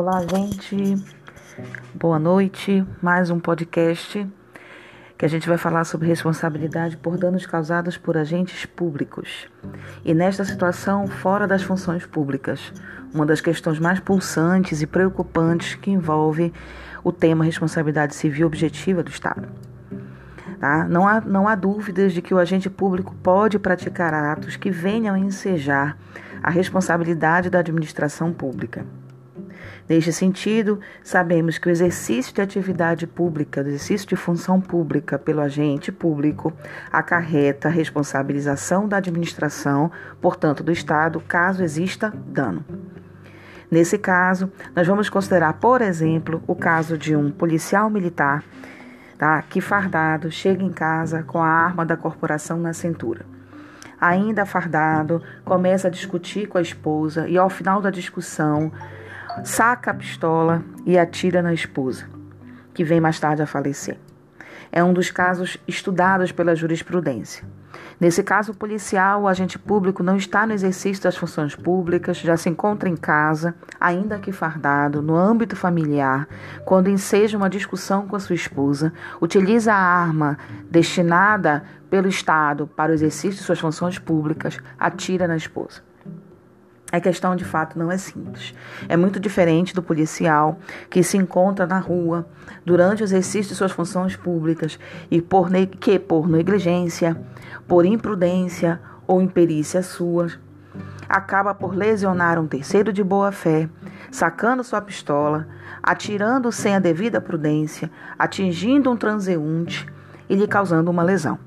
Olá, gente. Boa noite. Mais um podcast que a gente vai falar sobre responsabilidade por danos causados por agentes públicos. E nesta situação, fora das funções públicas, uma das questões mais pulsantes e preocupantes que envolve o tema responsabilidade civil objetiva do Estado. Tá? Não, há, não há dúvidas de que o agente público pode praticar atos que venham a ensejar a responsabilidade da administração pública. Neste sentido, sabemos que o exercício de atividade pública, o exercício de função pública pelo agente público, acarreta a responsabilização da administração, portanto, do Estado, caso exista dano. Nesse caso, nós vamos considerar, por exemplo, o caso de um policial militar tá, que, fardado, chega em casa com a arma da corporação na cintura. Ainda fardado, começa a discutir com a esposa e, ao final da discussão, saca a pistola e atira na esposa, que vem mais tarde a falecer. É um dos casos estudados pela jurisprudência. Nesse caso policial, o agente público não está no exercício das funções públicas, já se encontra em casa, ainda que fardado, no âmbito familiar, quando enseja uma discussão com a sua esposa, utiliza a arma destinada pelo Estado para o exercício de suas funções públicas, atira na esposa. A questão de fato não é simples. É muito diferente do policial que se encontra na rua durante o exercício de suas funções públicas e por que por negligência, por imprudência ou imperícia suas, acaba por lesionar um terceiro de boa fé, sacando sua pistola, atirando sem a devida prudência, atingindo um transeunte e lhe causando uma lesão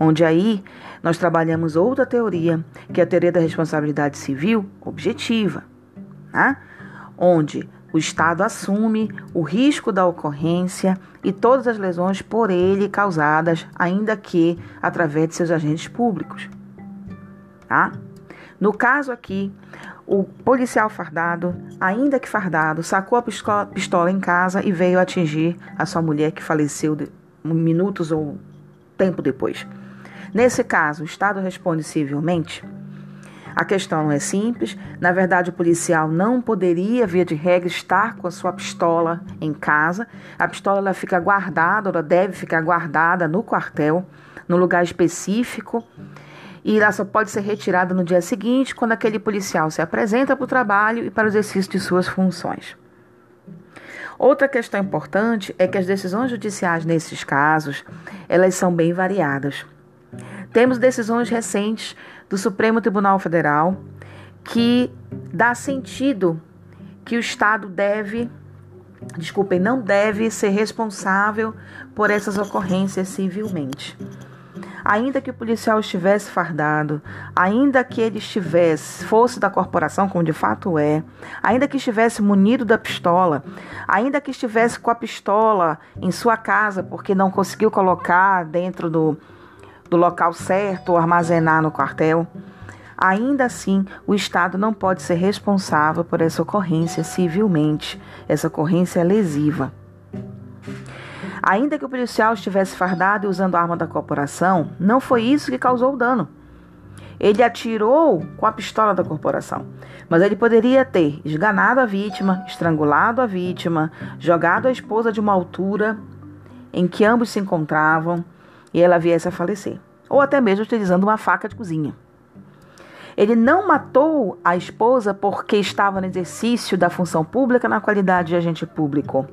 onde aí nós trabalhamos outra teoria, que é a teoria da responsabilidade civil objetiva, né? onde o Estado assume o risco da ocorrência e todas as lesões por ele causadas, ainda que através de seus agentes públicos. Tá? No caso aqui, o policial fardado, ainda que fardado, sacou a pistola em casa e veio atingir a sua mulher que faleceu minutos ou tempo depois. Nesse caso, o Estado responde civilmente? A questão não é simples. Na verdade, o policial não poderia, via de regra, estar com a sua pistola em casa. A pistola ela fica guardada, ela deve ficar guardada no quartel, no lugar específico. E ela só pode ser retirada no dia seguinte, quando aquele policial se apresenta para o trabalho e para o exercício de suas funções. Outra questão importante é que as decisões judiciais nesses casos, elas são bem variadas. Temos decisões recentes do Supremo Tribunal Federal que dá sentido que o Estado deve, desculpem, não deve ser responsável por essas ocorrências civilmente. Ainda que o policial estivesse fardado, ainda que ele estivesse, fosse da corporação, como de fato é, ainda que estivesse munido da pistola, ainda que estivesse com a pistola em sua casa porque não conseguiu colocar dentro do, do local certo ou armazenar no quartel, ainda assim o Estado não pode ser responsável por essa ocorrência civilmente, essa ocorrência lesiva. Ainda que o policial estivesse fardado e usando a arma da corporação, não foi isso que causou o dano. Ele atirou com a pistola da corporação, mas ele poderia ter esganado a vítima, estrangulado a vítima, jogado a esposa de uma altura em que ambos se encontravam e ela viesse a falecer, ou até mesmo utilizando uma faca de cozinha. Ele não matou a esposa porque estava no exercício da função pública na qualidade de agente público.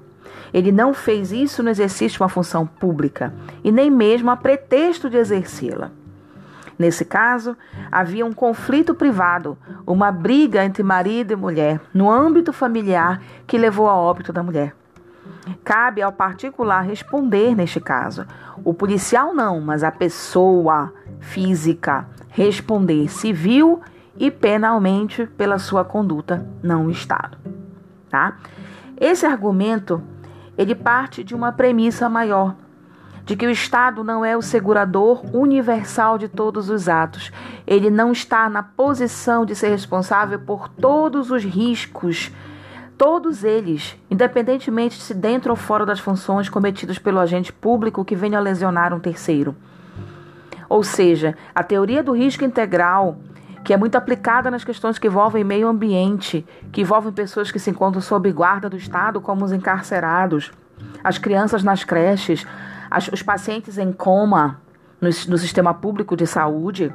Ele não fez isso no exercício de uma função pública e nem mesmo a pretexto de exercê-la. Nesse caso, havia um conflito privado, uma briga entre marido e mulher, no âmbito familiar, que levou ao óbito da mulher. Cabe ao particular responder neste caso. O policial não, mas a pessoa física responder civil e penalmente pela sua conduta, não Estado. Tá? Esse argumento ele parte de uma premissa maior, de que o Estado não é o segurador universal de todos os atos. Ele não está na posição de ser responsável por todos os riscos todos eles, independentemente de se dentro ou fora das funções cometidas pelo agente público que venha lesionar um terceiro. Ou seja, a teoria do risco integral que é muito aplicada nas questões que envolvem meio ambiente, que envolvem pessoas que se encontram sob guarda do Estado, como os encarcerados, as crianças nas creches, as, os pacientes em coma no, no sistema público de saúde.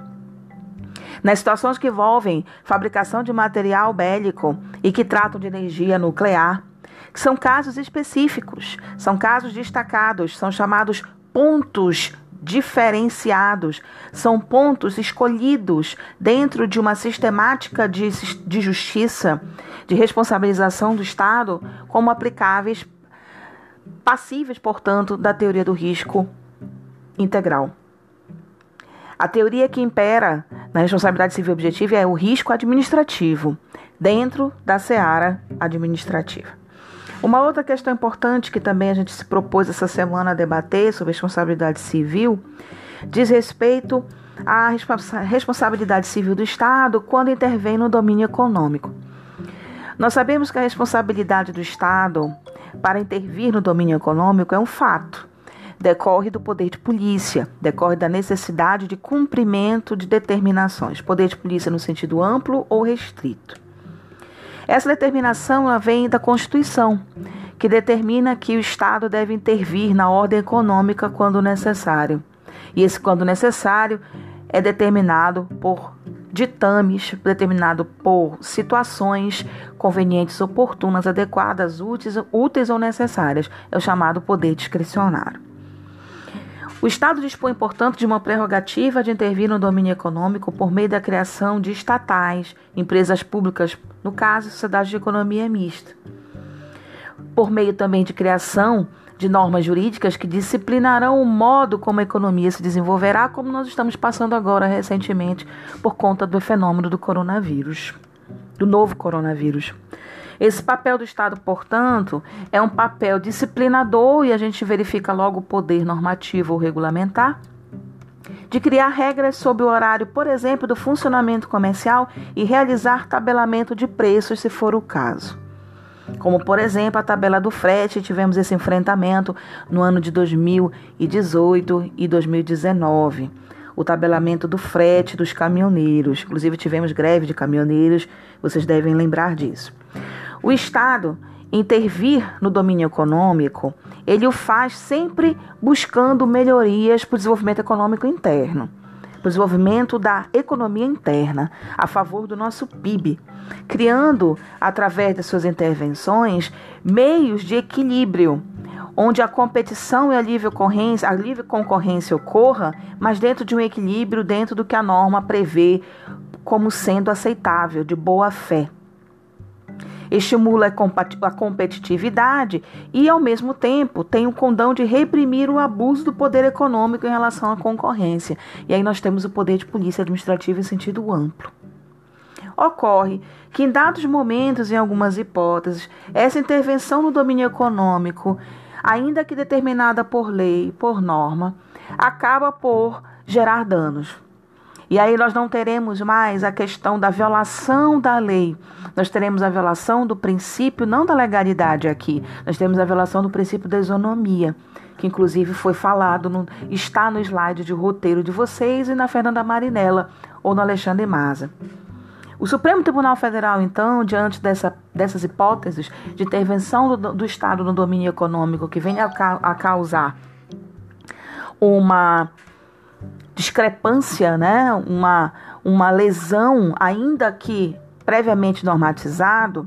Nas situações que envolvem fabricação de material bélico e que tratam de energia nuclear, que são casos específicos, são casos destacados, são chamados pontos diferenciados, são pontos escolhidos dentro de uma sistemática de, de justiça, de responsabilização do Estado, como aplicáveis, passíveis, portanto, da teoria do risco integral. A teoria que impera na responsabilidade civil objetiva é o risco administrativo, dentro da seara administrativa. Uma outra questão importante que também a gente se propôs essa semana a debater sobre responsabilidade civil diz respeito à responsabilidade civil do Estado quando intervém no domínio econômico. Nós sabemos que a responsabilidade do Estado para intervir no domínio econômico é um fato. Decorre do poder de polícia, decorre da necessidade de cumprimento de determinações, poder de polícia no sentido amplo ou restrito. Essa determinação vem da Constituição, que determina que o Estado deve intervir na ordem econômica quando necessário. E esse quando necessário é determinado por ditames, determinado por situações convenientes, oportunas, adequadas, úteis, úteis ou necessárias. É o chamado poder discricionário. O Estado dispõe, portanto, de uma prerrogativa de intervir no domínio econômico por meio da criação de estatais, empresas públicas, no caso, sociedades de economia mista. Por meio também de criação de normas jurídicas que disciplinarão o modo como a economia se desenvolverá, como nós estamos passando agora recentemente por conta do fenômeno do coronavírus, do novo coronavírus. Esse papel do Estado, portanto, é um papel disciplinador e a gente verifica logo o poder normativo ou regulamentar de criar regras sobre o horário, por exemplo, do funcionamento comercial e realizar tabelamento de preços, se for o caso. Como, por exemplo, a tabela do frete, tivemos esse enfrentamento no ano de 2018 e 2019. O tabelamento do frete dos caminhoneiros. Inclusive, tivemos greve de caminhoneiros, vocês devem lembrar disso. O Estado intervir no domínio econômico, ele o faz sempre buscando melhorias para o desenvolvimento econômico interno, para o desenvolvimento da economia interna, a favor do nosso PIB, criando, através de suas intervenções, meios de equilíbrio, onde a competição e a livre concorrência, a livre concorrência ocorra, mas dentro de um equilíbrio, dentro do que a norma prevê como sendo aceitável, de boa fé estimula a competitividade e, ao mesmo tempo, tem o condão de reprimir o abuso do poder econômico em relação à concorrência. E aí nós temos o poder de polícia administrativa em sentido amplo. Ocorre que, em dados momentos, em algumas hipóteses, essa intervenção no domínio econômico, ainda que determinada por lei, por norma, acaba por gerar danos. E aí nós não teremos mais a questão da violação da lei. Nós teremos a violação do princípio, não da legalidade aqui, nós temos a violação do princípio da isonomia, que inclusive foi falado, no, está no slide de roteiro de vocês e na Fernanda Marinella ou no Alexandre Maza. O Supremo Tribunal Federal, então, diante dessa, dessas hipóteses de intervenção do, do Estado no domínio econômico que vem a, a causar uma discrepância, né, uma, uma lesão, ainda que previamente normatizado,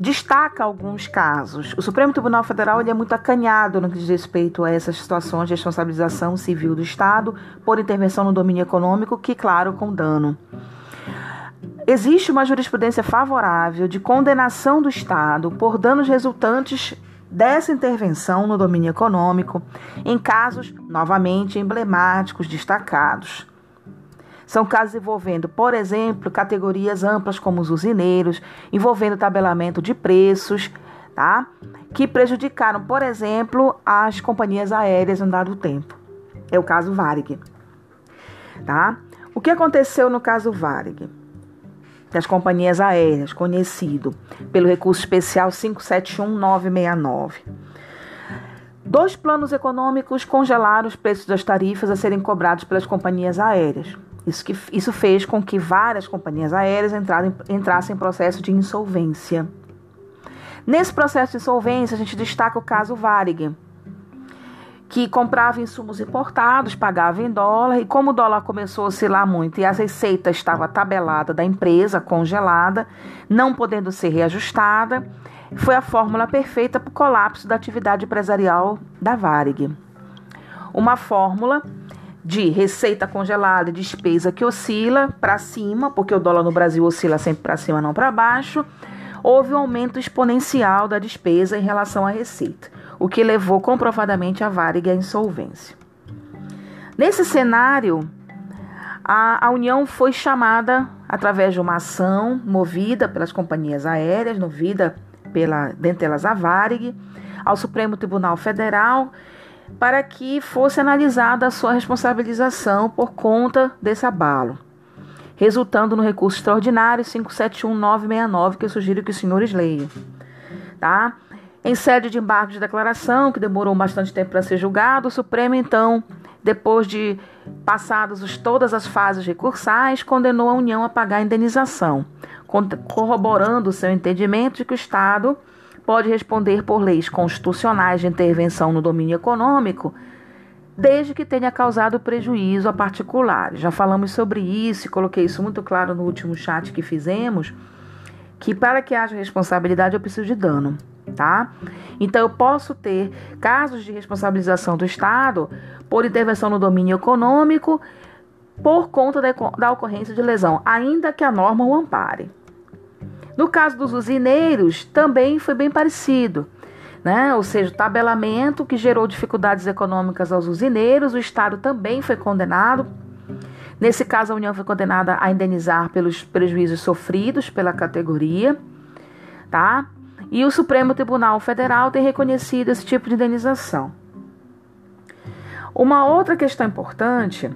destaca alguns casos. O Supremo Tribunal Federal ele é muito acanhado no que diz respeito a essas situações de responsabilização civil do Estado por intervenção no domínio econômico, que, claro, com dano. Existe uma jurisprudência favorável de condenação do Estado por danos resultantes dessa intervenção no domínio econômico em casos novamente emblemáticos destacados. São casos envolvendo, por exemplo, categorias amplas como os usineiros, envolvendo tabelamento de preços, tá? Que prejudicaram, por exemplo, as companhias aéreas um dado tempo. É o caso Varig. Tá? O que aconteceu no caso Varig? Das companhias aéreas, conhecido pelo recurso especial 571969. Dois planos econômicos congelaram os preços das tarifas a serem cobrados pelas companhias aéreas. Isso, que, isso fez com que várias companhias aéreas entrassem em processo de insolvência. Nesse processo de insolvência, a gente destaca o caso Varig, que comprava insumos importados, pagava em dólar, e como o dólar começou a oscilar muito e a receita estava tabelada da empresa, congelada, não podendo ser reajustada, foi a fórmula perfeita para o colapso da atividade empresarial da Varig. Uma fórmula de receita congelada e despesa que oscila para cima, porque o dólar no Brasil oscila sempre para cima, não para baixo, houve um aumento exponencial da despesa em relação à receita, o que levou comprovadamente a Varig à insolvência. Nesse cenário, a, a União foi chamada através de uma ação movida pelas companhias aéreas, movida pela, dentre elas a Varig, ao Supremo Tribunal Federal para que fosse analisada a sua responsabilização por conta desse abalo, resultando no recurso extraordinário 571969, que eu sugiro que os senhores leiam. Tá? Em sede de embargo de declaração, que demorou bastante tempo para ser julgado, o Supremo, então, depois de passadas todas as fases recursais, condenou a União a pagar a indenização, corroborando o seu entendimento de que o Estado pode responder por leis constitucionais de intervenção no domínio econômico, desde que tenha causado prejuízo a particulares. Já falamos sobre isso e coloquei isso muito claro no último chat que fizemos, que para que haja responsabilidade eu preciso de dano, tá? Então eu posso ter casos de responsabilização do Estado por intervenção no domínio econômico por conta da, ocorrência de lesão, ainda que a norma o ampare. No caso dos usineiros, também foi bem parecido. Né? Ou seja, o tabelamento que gerou dificuldades econômicas aos usineiros, o Estado também foi condenado. Nesse caso, a União foi condenada a indenizar pelos prejuízos sofridos pela categoria, tá? E o Supremo Tribunal Federal tem reconhecido esse tipo de indenização. Uma outra questão importante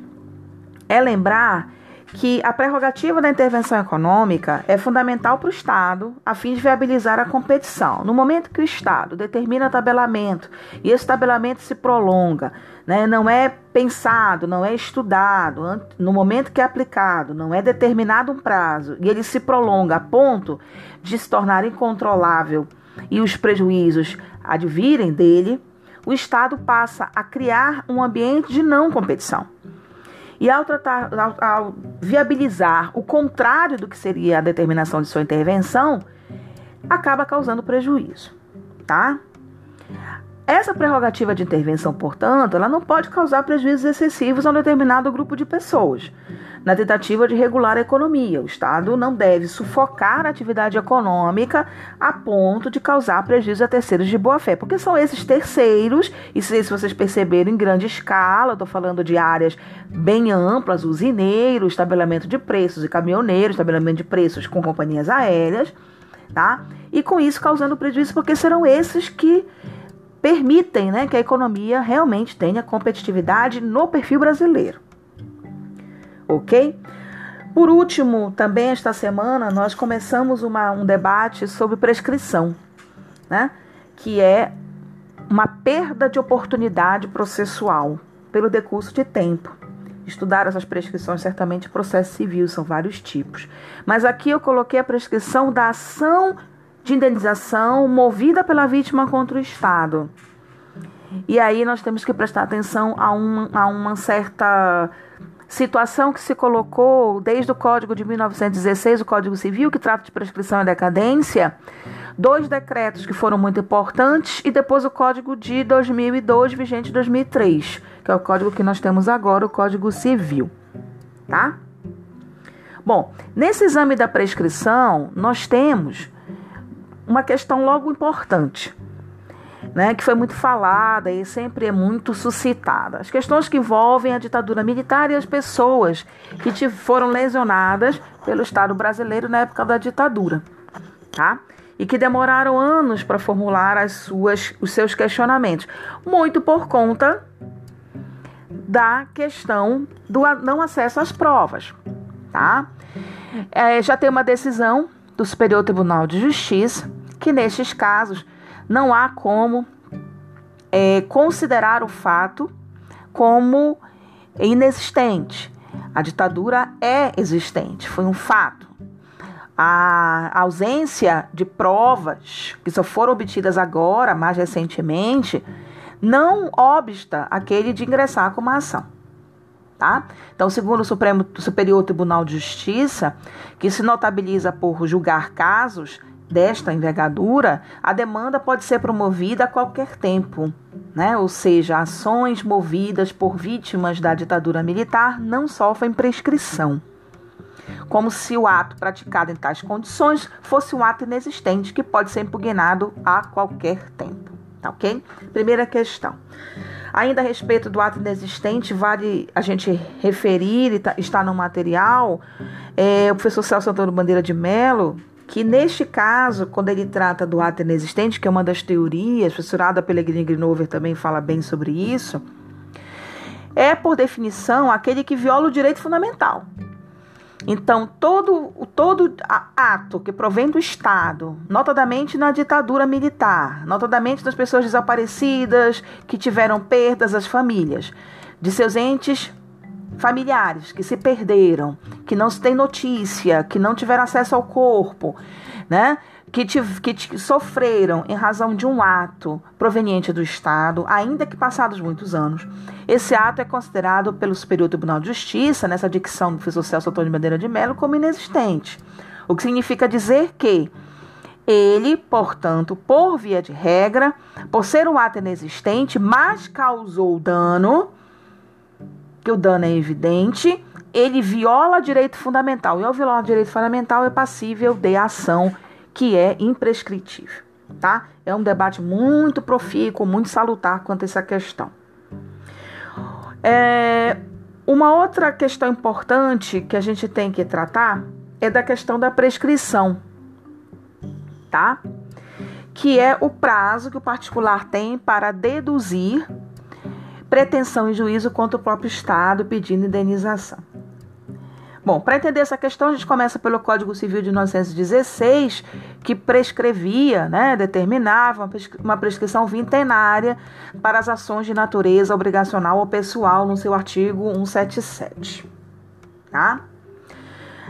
é lembrar que a prerrogativa da intervenção econômica é fundamental para o Estado a fim de viabilizar a competição. No momento que o Estado determina tabelamento e esse tabelamento se prolonga, né, não é pensado, não é estudado, no momento que é aplicado, não é determinado um prazo e ele se prolonga a ponto de se tornar incontrolável e os prejuízos advirem dele, o Estado passa a criar um ambiente de não competição. E ao, tratar, ao, ao viabilizar o contrário do que seria a determinação de sua intervenção, acaba causando prejuízo, tá? Essa prerrogativa de intervenção, portanto, ela não pode causar prejuízos excessivos a um determinado grupo de pessoas. Na tentativa de regular a economia, o Estado não deve sufocar a atividade econômica a ponto de causar prejuízo a terceiros de boa fé, porque são esses terceiros, e se vocês perceberem em grande escala, estou falando de áreas bem amplas, usineiros, estabelecimento de preços e caminhoneiros, estabelecimento de preços com companhias aéreas, tá? E com isso causando prejuízo, porque serão esses que permitem né, que a economia realmente tenha competitividade no perfil brasileiro. Ok? Por último, também esta semana nós começamos uma, um debate sobre prescrição, né? que é uma perda de oportunidade processual pelo decurso de tempo. Estudar essas prescrições, certamente, processo civil, são vários tipos. Mas aqui eu coloquei a prescrição da ação de indenização movida pela vítima contra o Estado. E aí nós temos que prestar atenção a, um, a uma certa situação que se colocou desde o Código de 1916, o Código Civil, que trata de prescrição e decadência, dois decretos que foram muito importantes e depois o Código de 2002, vigente 2003, que é o código que nós temos agora, o Código Civil, tá? Bom, nesse exame da prescrição, nós temos uma questão logo importante, né, que foi muito falada e sempre é muito suscitada. As questões que envolvem a ditadura militar e as pessoas que foram lesionadas pelo Estado brasileiro na época da ditadura, tá? E que demoraram anos para formular as suas, os seus questionamentos, muito por conta da questão do não acesso às provas, tá? É, já tem uma decisão do Superior Tribunal de Justiça que nestes casos não há como é, considerar o fato como inexistente. A ditadura é existente, foi um fato. A ausência de provas que só foram obtidas agora, mais recentemente, não obsta aquele de ingressar com uma ação. Tá? Então, segundo o Supremo Superior Tribunal de Justiça, que se notabiliza por julgar casos desta envergadura, a demanda pode ser promovida a qualquer tempo, né? Ou seja, ações movidas por vítimas da ditadura militar não sofrem prescrição. Como se o ato praticado em tais condições fosse um ato inexistente que pode ser impugnado a qualquer tempo. Tá ok? Primeira questão. Ainda a respeito do ato inexistente, vale a gente referir, tá, está no material, é, o professor Celso Antônio Bandeira de Mello, que neste caso, quando ele trata do ato inexistente, que é uma das teorias, professorada Pellegrini Grinover também fala bem sobre isso, é, por definição, aquele que viola o direito fundamental. Então, todo, todo ato que provém do Estado, notadamente na ditadura militar, notadamente das pessoas desaparecidas, que tiveram perdas, as famílias, de seus entes familiares que se perderam, que não se tem notícia, que não tiveram acesso ao corpo, né? Que, te, que te, sofreram em razão de um ato proveniente do Estado, ainda que passados muitos anos. Esse ato é considerado pelo Superior Tribunal de Justiça, nessa dicção do professor Celso Antônio Bandeira de Mello, como inexistente. O que significa dizer que ele, portanto, por via de regra, por ser um ato inexistente, mas causou dano, que o dano é evidente, ele viola direito fundamental. E ao violar direito fundamental é passível de ação que é imprescritível, tá? É um debate muito profícuo, muito salutar quanto a essa questão. É, uma outra questão importante que a gente tem que tratar é da questão da prescrição, tá? Que é o prazo que o particular tem para deduzir pretensão em juízo contra o próprio Estado pedindo indenização. Bom, para entender essa questão, a gente começa pelo Código Civil de 1916, que prescrevia, né, determinava uma prescrição vintenária para as ações de natureza obrigacional ou pessoal, no seu artigo 177. Tá?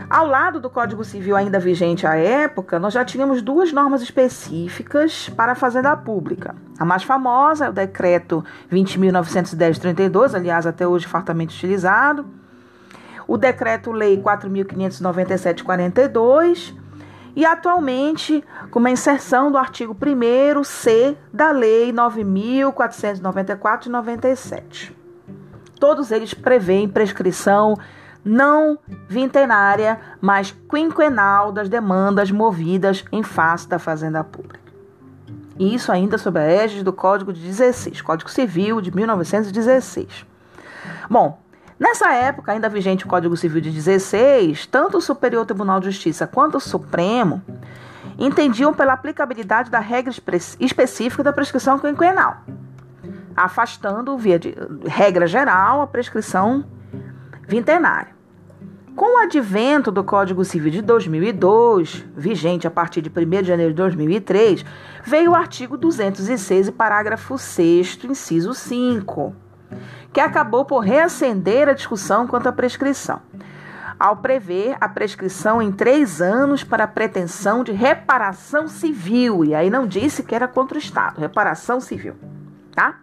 Ao lado do Código Civil ainda vigente à época, nós já tínhamos duas normas específicas para a fazenda pública. A mais famosa é o Decreto 20.910-32, aliás, até hoje fartamente utilizado. O Decreto-Lei 4.597-42 e atualmente com uma inserção do artigo 1C da Lei 9.494-97. Todos eles prevêem prescrição não vintenária, mas quinquenal das demandas movidas em face da fazenda pública. E isso ainda sob a égide do Código de 16, Código Civil de 1916. Bom, nessa época, ainda vigente o Código Civil de 16, tanto o Superior Tribunal de Justiça quanto o Supremo entendiam pela aplicabilidade da regra específica da prescrição quinquenal, afastando, via de regra geral, a prescrição vintenária. Com o advento do Código Civil de 2002, vigente a partir de 1 de janeiro de 2003, veio o artigo 206 parágrafo 6 inciso 5, que acabou por reacender a discussão quanto à prescrição, ao prever a prescrição em três anos para a pretensão de reparação civil, e aí não disse que era contra o Estado, reparação civil, tá?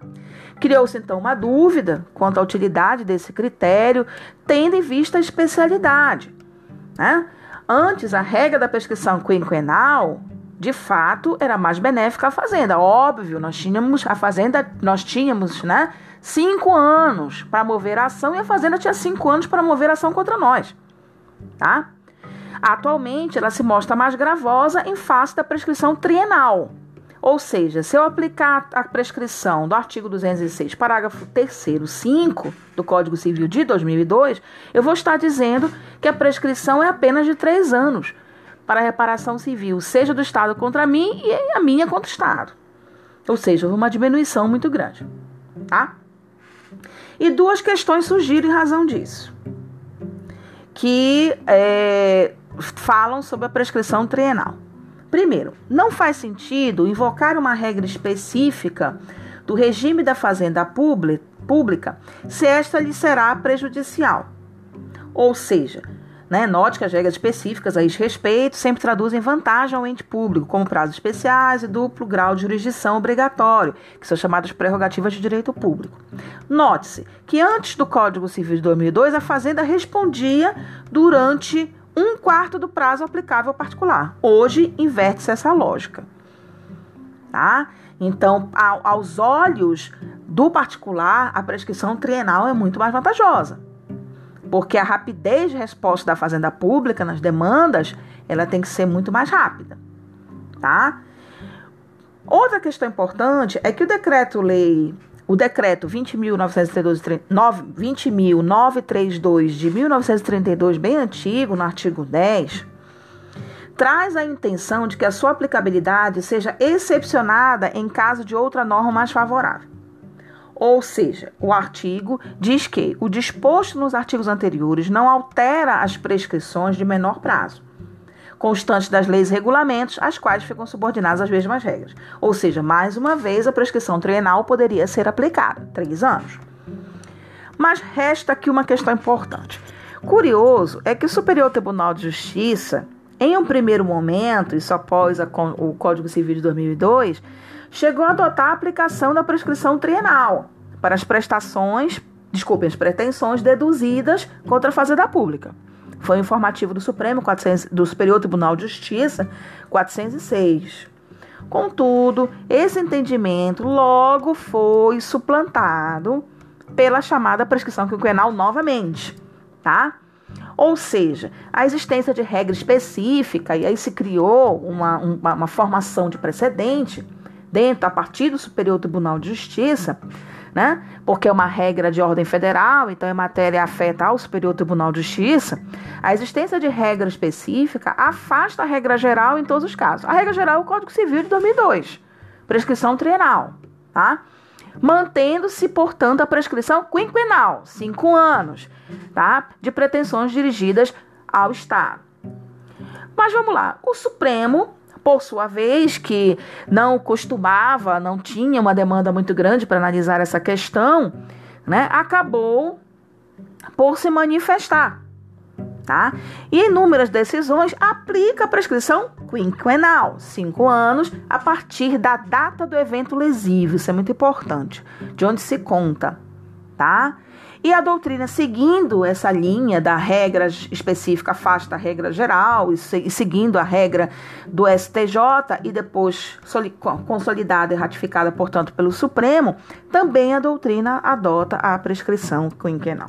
Criou-se então uma dúvida quanto à utilidade desse critério, tendo em vista a especialidade. Né? Antes, a regra da prescrição quinquenal, de fato, era mais benéfica à fazenda. Óbvio, nós tínhamos a fazenda, nós tínhamos, né, cinco anos para mover a ação e a fazenda tinha cinco anos para mover a ação contra nós, tá? Atualmente, ela se mostra mais gravosa em face da prescrição trienal. Ou seja, se eu aplicar a prescrição do artigo 206, parágrafo 3 5 do Código Civil de 2002, eu vou estar dizendo que a prescrição é apenas de três anos para a reparação civil, seja do Estado contra mim e a minha contra o Estado. Ou seja, houve uma diminuição muito grande. Tá? E duas questões surgiram em razão disso, que é, falam sobre a prescrição trienal. Primeiro, não faz sentido invocar uma regra específica do regime da fazenda pública se esta lhe será prejudicial. Ou seja, né, note que as regras específicas a esse respeito sempre traduzem vantagem ao ente público, como prazos especiais e duplo grau de jurisdição obrigatório, que são chamadas prerrogativas de direito público. Note-se que antes do Código Civil de 2002, a Fazenda respondia durante um quarto do prazo aplicável ao particular. Hoje, inverte-se essa lógica. Tá? Então, aos olhos do particular, a prescrição trienal é muito mais vantajosa. Porque a rapidez de resposta da fazenda pública nas demandas, ela tem que ser muito mais rápida, tá? Outra questão importante é que o decreto-lei, o decreto 20.932 de 1932, bem antigo, no artigo 10, traz a intenção de que a sua aplicabilidade seja excepcionada em caso de outra norma mais favorável. Ou seja, o artigo diz que o disposto nos artigos anteriores não altera as prescrições de menor prazo, constante das leis e regulamentos, às quais ficam subordinadas as mesmas regras. Ou seja, mais uma vez, a prescrição trienal poderia ser aplicada, três anos. Mas resta aqui uma questão importante. Curioso é que o Superior Tribunal de Justiça, em um primeiro momento, isso após a, o Código Civil de 2002, chegou a adotar a aplicação da prescrição trienal para as prestações, desculpem, as pretensões deduzidas contra a Fazenda Pública. Foi informativo do Supremo 400, do Superior Tribunal de Justiça 406. Contudo, esse entendimento logo foi suplantado pela chamada prescrição quinquenal novamente, tá? Ou seja, a existência de regra específica, e aí se criou uma, uma, uma formação de precedente dentro, a partir do Superior Tribunal de Justiça, né? Porque é uma regra de ordem federal, então a matéria afeta ao Superior Tribunal de Justiça. A existência de regra específica afasta a regra geral em todos os casos. A regra geral é o Código Civil de 2002, prescrição trienal, tá? Mantendo-se, portanto, a prescrição quinquenal, cinco anos, tá? De pretensões dirigidas ao Estado. Mas vamos lá, o Supremo por sua vez, que não costumava, não tinha uma demanda muito grande para analisar essa questão, né, acabou por se manifestar. Tá? E inúmeras decisões aplica a prescrição quinquenal, cinco anos, a partir da data do evento lesivo. Isso é muito importante, de onde se conta. Tá? E a doutrina, seguindo essa linha da regra específica, afasta a regra geral, e, seguindo a regra do STJ e depois consolidada e ratificada, portanto, pelo Supremo, também a doutrina adota a prescrição quinquenal.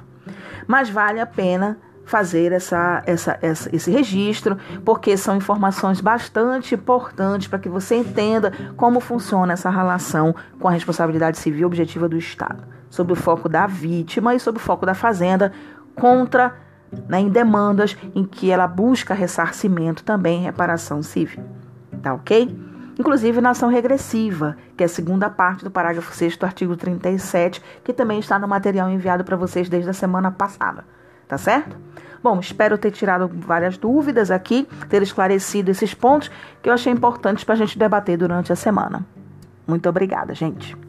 Mas vale a pena fazer essa, essa, essa, esse registro, porque são informações bastante importantes para que você entenda como funciona essa relação com a responsabilidade civil objetiva do Estado, sob o foco da vítima e sob o foco da fazenda contra né, em demandas em que ela busca ressarcimento também reparação civil. Tá ok? Inclusive na ação regressiva, que é a segunda parte do parágrafo 6 do artigo 37, que também está no material enviado para vocês desde a semana passada. Tá certo? Bom, espero ter tirado várias dúvidas aqui, ter esclarecido esses pontos que eu achei importantes para a gente debater durante a semana. Muito obrigada, gente.